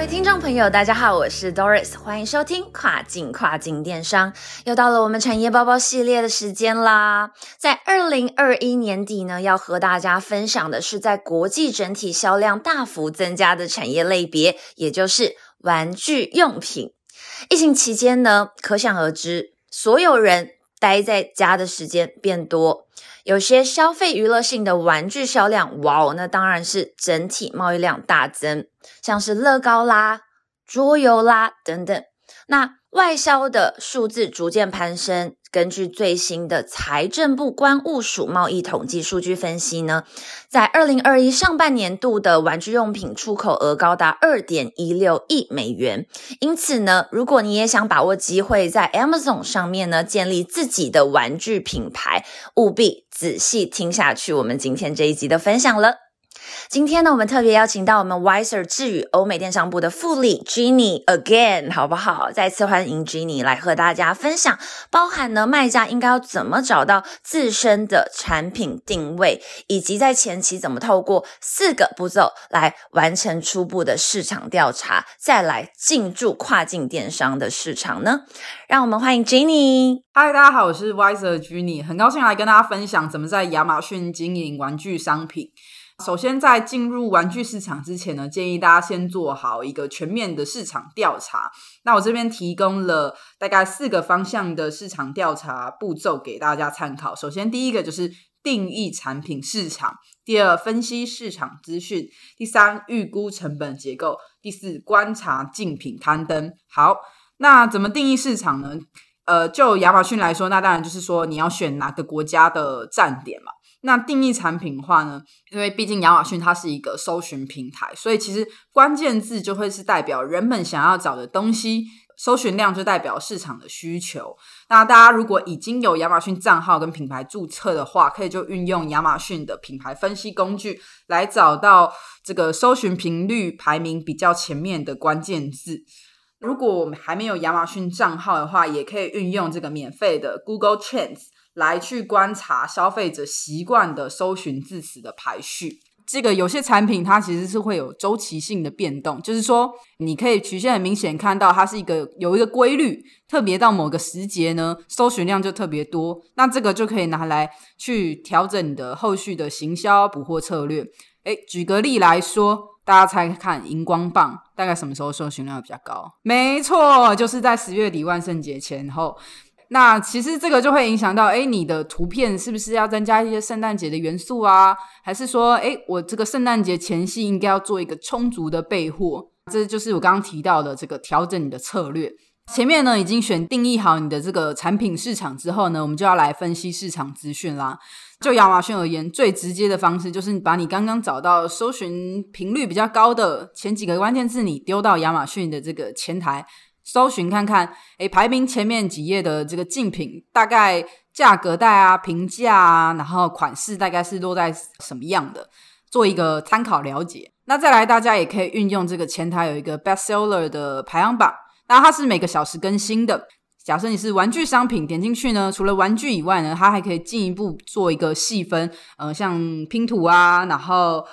各位听众朋友，大家好，我是 Doris，欢迎收听跨境跨境电商。又到了我们产业包包系列的时间啦。在二零二一年底呢，要和大家分享的是在国际整体销量大幅增加的产业类别，也就是玩具用品。疫情期间呢，可想而知，所有人待在家的时间变多。有些消费娱乐性的玩具销量，哇哦，那当然是整体贸易量大增，像是乐高啦、桌游啦等等。那外销的数字逐渐攀升。根据最新的财政部关务署贸易统计数据分析呢，在二零二一上半年度的玩具用品出口额高达二点一六亿美元。因此呢，如果你也想把握机会，在 Amazon 上面呢建立自己的玩具品牌，务必仔细听下去我们今天这一集的分享了。今天呢，我们特别邀请到我们 Wiser 智宇欧美电商部的副理 Jenny again，好不好？再次欢迎 Jenny 来和大家分享，包含呢卖家应该要怎么找到自身的产品定位，以及在前期怎么透过四个步骤来完成初步的市场调查，再来进驻跨境电商的市场呢？让我们欢迎 Jenny。嗨，大家好，我是 Wiser Jenny，很高兴来跟大家分享怎么在亚马逊经营玩具商品。首先，在进入玩具市场之前呢，建议大家先做好一个全面的市场调查。那我这边提供了大概四个方向的市场调查步骤给大家参考。首先，第一个就是定义产品市场；第二，分析市场资讯；第三，预估成本结构；第四，观察竞品刊登。好，那怎么定义市场呢？呃，就亚马逊来说，那当然就是说你要选哪个国家的站点嘛。那定义产品的话呢，因为毕竟亚马逊它是一个搜寻平台，所以其实关键字就会是代表人们想要找的东西，搜寻量就代表市场的需求。那大家如果已经有亚马逊账号跟品牌注册的话，可以就运用亚马逊的品牌分析工具来找到这个搜寻频率排名比较前面的关键字。如果我们还没有亚马逊账号的话，也可以运用这个免费的 Google Trends。来去观察消费者习惯的搜寻字词的排序。这个有些产品它其实是会有周期性的变动，就是说你可以曲线很明显看到它是一个有一个规律，特别到某个时节呢，搜寻量就特别多。那这个就可以拿来去调整你的后续的行销补货策略。诶，举个例来说，大家猜看荧光棒大概什么时候搜寻量比较高？没错，就是在十月底万圣节前后。那其实这个就会影响到，哎，你的图片是不是要增加一些圣诞节的元素啊？还是说，哎，我这个圣诞节前夕应该要做一个充足的备货？这就是我刚刚提到的这个调整你的策略。前面呢已经选定义好你的这个产品市场之后呢，我们就要来分析市场资讯啦。就亚马逊而言，最直接的方式就是把你刚刚找到搜寻频率比较高的前几个关键字，你丢到亚马逊的这个前台。搜寻看看，诶，排名前面几页的这个竞品，大概价格带啊、评价啊，然后款式大概是落在什么样的，做一个参考了解。那再来，大家也可以运用这个前台有一个 bestseller 的排行榜，那它是每个小时更新的。假设你是玩具商品，点进去呢，除了玩具以外呢，它还可以进一步做一个细分，呃，像拼图啊，然后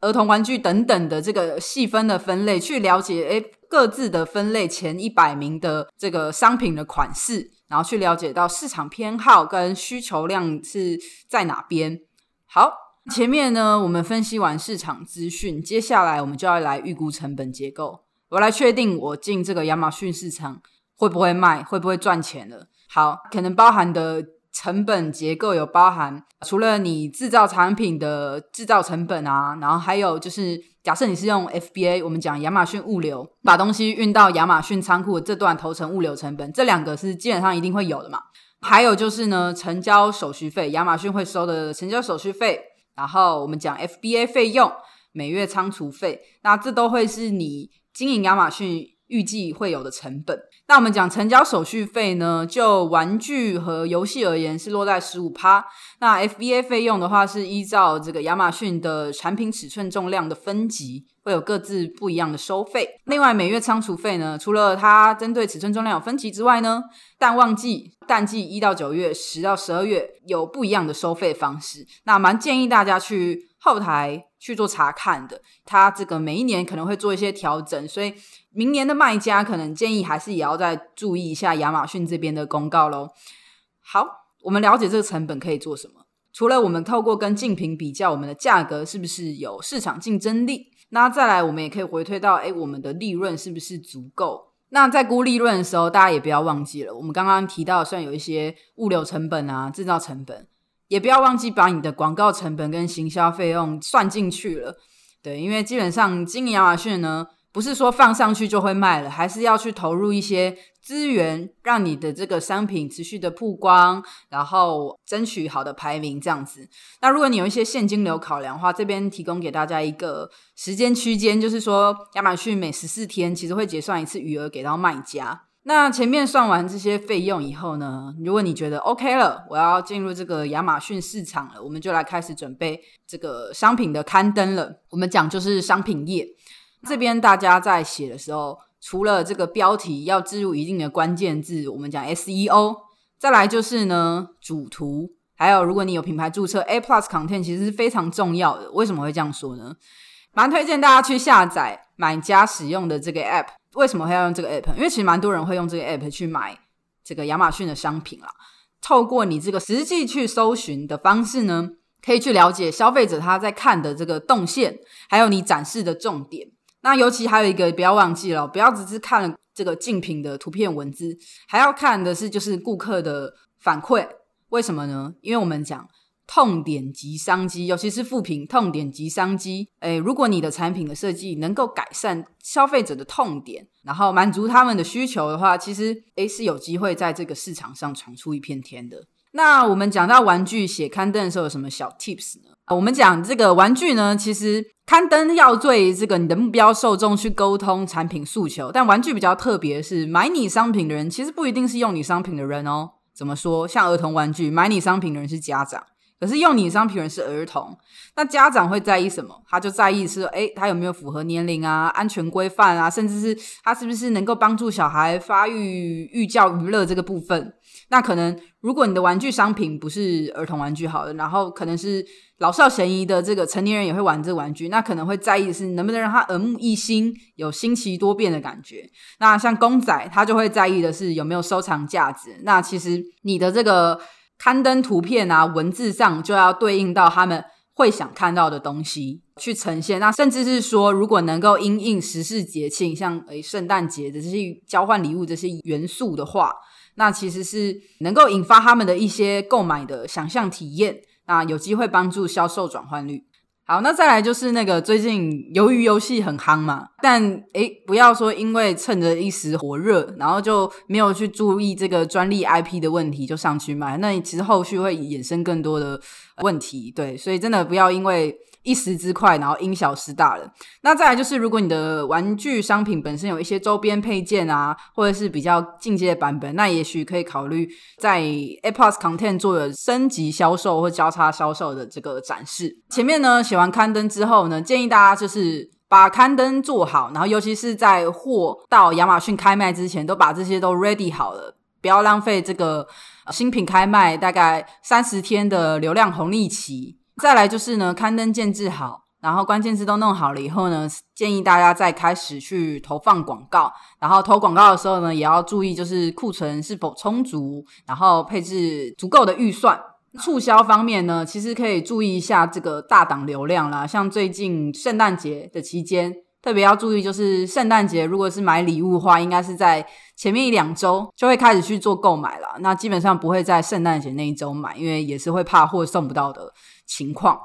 儿童玩具等等的这个细分的分类，去了解，诶。各自的分类前一百名的这个商品的款式，然后去了解到市场偏好跟需求量是在哪边。好，前面呢我们分析完市场资讯，接下来我们就要来预估成本结构，我来确定我进这个亚马逊市场会不会卖，会不会赚钱了。好，可能包含的成本结构有包含，除了你制造产品的制造成本啊，然后还有就是。假设你是用 FBA，我们讲亚马逊物流，把东西运到亚马逊仓库这段投成物流成本，这两个是基本上一定会有的嘛。还有就是呢，成交手续费，亚马逊会收的成交手续费，然后我们讲 FBA 费用，每月仓储费，那这都会是你经营亚马逊预计会有的成本。那我们讲成交手续费呢？就玩具和游戏而言，是落在十五趴。那 FBA 费用的话，是依照这个亚马逊的产品尺寸重量的分级，会有各自不一样的收费。另外，每月仓储费呢，除了它针对尺寸重量有分级之外呢，淡旺季、淡季一到九月、十到十二月有不一样的收费方式。那蛮建议大家去后台去做查看的。它这个每一年可能会做一些调整，所以。明年的卖家可能建议还是也要再注意一下亚马逊这边的公告喽。好，我们了解这个成本可以做什么？除了我们透过跟竞品比较，我们的价格是不是有市场竞争力？那再来，我们也可以回推到，哎，我们的利润是不是足够？那在估利润的时候，大家也不要忘记了，我们刚刚提到，虽然有一些物流成本啊、制造成本，也不要忘记把你的广告成本跟行销费用算进去了。对，因为基本上经营亚马逊呢。不是说放上去就会卖了，还是要去投入一些资源，让你的这个商品持续的曝光，然后争取好的排名这样子。那如果你有一些现金流考量的话，这边提供给大家一个时间区间，就是说亚马逊每十四天其实会结算一次余额给到卖家。那前面算完这些费用以后呢，如果你觉得 OK 了，我要进入这个亚马逊市场了，我们就来开始准备这个商品的刊登了。我们讲就是商品页。这边大家在写的时候，除了这个标题要置入一定的关键字，我们讲 SEO，再来就是呢主图，还有如果你有品牌注册 A Plus Content，其实是非常重要的。为什么会这样说呢？蛮推荐大家去下载买家使用的这个 App。为什么会要用这个 App？因为其实蛮多人会用这个 App 去买这个亚马逊的商品啦。透过你这个实际去搜寻的方式呢，可以去了解消费者他在看的这个动线，还有你展示的重点。那尤其还有一个，不要忘记了，不要只是看了这个竞品的图片文字，还要看的是就是顾客的反馈。为什么呢？因为我们讲痛点及商机，尤其是副品痛点及商机。诶，如果你的产品的设计能够改善消费者的痛点，然后满足他们的需求的话，其实诶是有机会在这个市场上闯出一片天的。那我们讲到玩具写刊登的时候有什么小 tips 呢？我们讲这个玩具呢，其实刊登要对这个你的目标受众去沟通产品诉求，但玩具比较特别，是买你商品的人其实不一定是用你商品的人哦。怎么说？像儿童玩具，买你商品的人是家长，可是用你的商品人是儿童。那家长会在意什么？他就在意是，诶，他有没有符合年龄啊、安全规范啊，甚至是他是不是能够帮助小孩发育、寓教于乐这个部分。那可能，如果你的玩具商品不是儿童玩具，好了，然后可能是老少咸宜的这个成年人也会玩这个玩具，那可能会在意的是能不能让他耳目一新，有新奇多变的感觉。那像公仔，他就会在意的是有没有收藏价值。那其实你的这个刊登图片啊，文字上就要对应到他们会想看到的东西去呈现。那甚至是说，如果能够因应时事节庆，像诶圣诞节的这些交换礼物这些元素的话。那其实是能够引发他们的一些购买的想象体验，那有机会帮助销售转换率。好，那再来就是那个最近鱿鱼游戏很夯嘛，但诶不要说因为趁着一时火热，然后就没有去注意这个专利 IP 的问题就上去买，那其实后续会衍生更多的问题。对，所以真的不要因为。一时之快，然后因小失大了。那再来就是，如果你的玩具商品本身有一些周边配件啊，或者是比较进阶的版本，那也许可以考虑在 A Plus Content 做的升级销售或交叉销售的这个展示。前面呢写完刊登之后呢，建议大家就是把刊登做好，然后尤其是在货到亚马逊开卖之前，都把这些都 ready 好了，不要浪费这个新品开卖大概三十天的流量红利期。再来就是呢，刊登建制好，然后关键字都弄好了以后呢，建议大家再开始去投放广告。然后投广告的时候呢，也要注意就是库存是否充足，然后配置足够的预算。促销方面呢，其实可以注意一下这个大档流量啦，像最近圣诞节的期间，特别要注意就是圣诞节如果是买礼物的话，应该是在前面一两周就会开始去做购买了。那基本上不会在圣诞节那一周买，因为也是会怕货送不到的。情况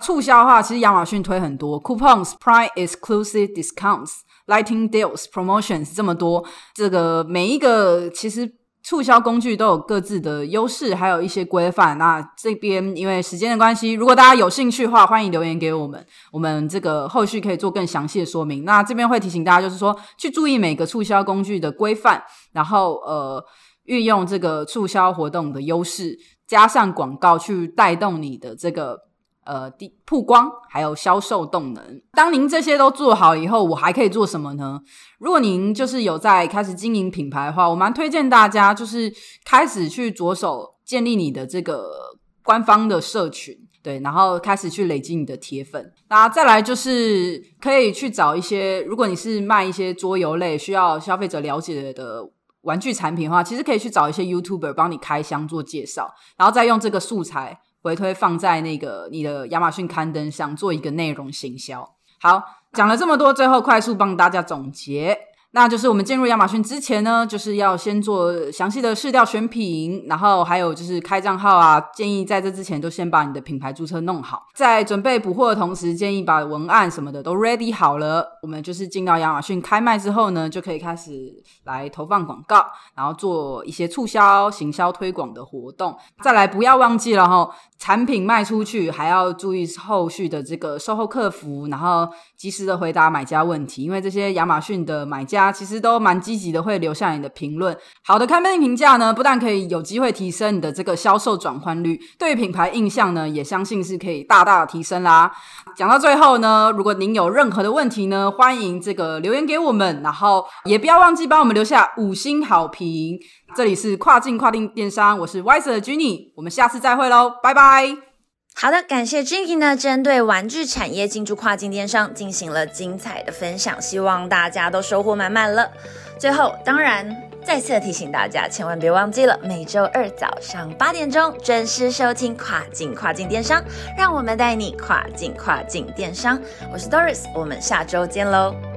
促销的话，其实亚马逊推很多 coupons、Prime exclusive discounts、Lighting deals、promotions 这么多，这个每一个其实促销工具都有各自的优势，还有一些规范。那这边因为时间的关系，如果大家有兴趣的话，欢迎留言给我们，我们这个后续可以做更详细的说明。那这边会提醒大家，就是说去注意每个促销工具的规范，然后呃，运用这个促销活动的优势，加上广告去带动你的这个。呃，第曝光还有销售动能。当您这些都做好以后，我还可以做什么呢？如果您就是有在开始经营品牌的话，我蛮推荐大家就是开始去着手建立你的这个官方的社群，对，然后开始去累积你的铁粉。那再来就是可以去找一些，如果你是卖一些桌游类需要消费者了解的玩具产品的话，其实可以去找一些 YouTuber 帮你开箱做介绍，然后再用这个素材。回推放在那个你的亚马逊刊登上，做一个内容行销。好，讲了这么多，最后快速帮大家总结。那就是我们进入亚马逊之前呢，就是要先做详细的试调选品，然后还有就是开账号啊。建议在这之前都先把你的品牌注册弄好，在准备补货的同时，建议把文案什么的都 ready 好了。我们就是进到亚马逊开卖之后呢，就可以开始来投放广告，然后做一些促销、行销推广的活动。再来，不要忘记了哈，产品卖出去还要注意后续的这个售后客服，然后及时的回答买家问题，因为这些亚马逊的买家。其实都蛮积极的，会留下你的评论。好的，开卖评价呢，不但可以有机会提升你的这个销售转换率，对品牌印象呢，也相信是可以大大的提升啦。讲到最后呢，如果您有任何的问题呢，欢迎这个留言给我们，然后也不要忘记帮我们留下五星好评。这里是跨境跨境电商，我是 Wise 的 Jenny，我们下次再会喽，拜拜。好的，感谢 Jinky 呢，针对玩具产业进驻跨境电商进行了精彩的分享，希望大家都收获满满了。最后，当然再次提醒大家，千万别忘记了每周二早上八点钟准时收听跨境跨境电商，让我们带你跨境跨境电商。我是 Doris，我们下周见喽。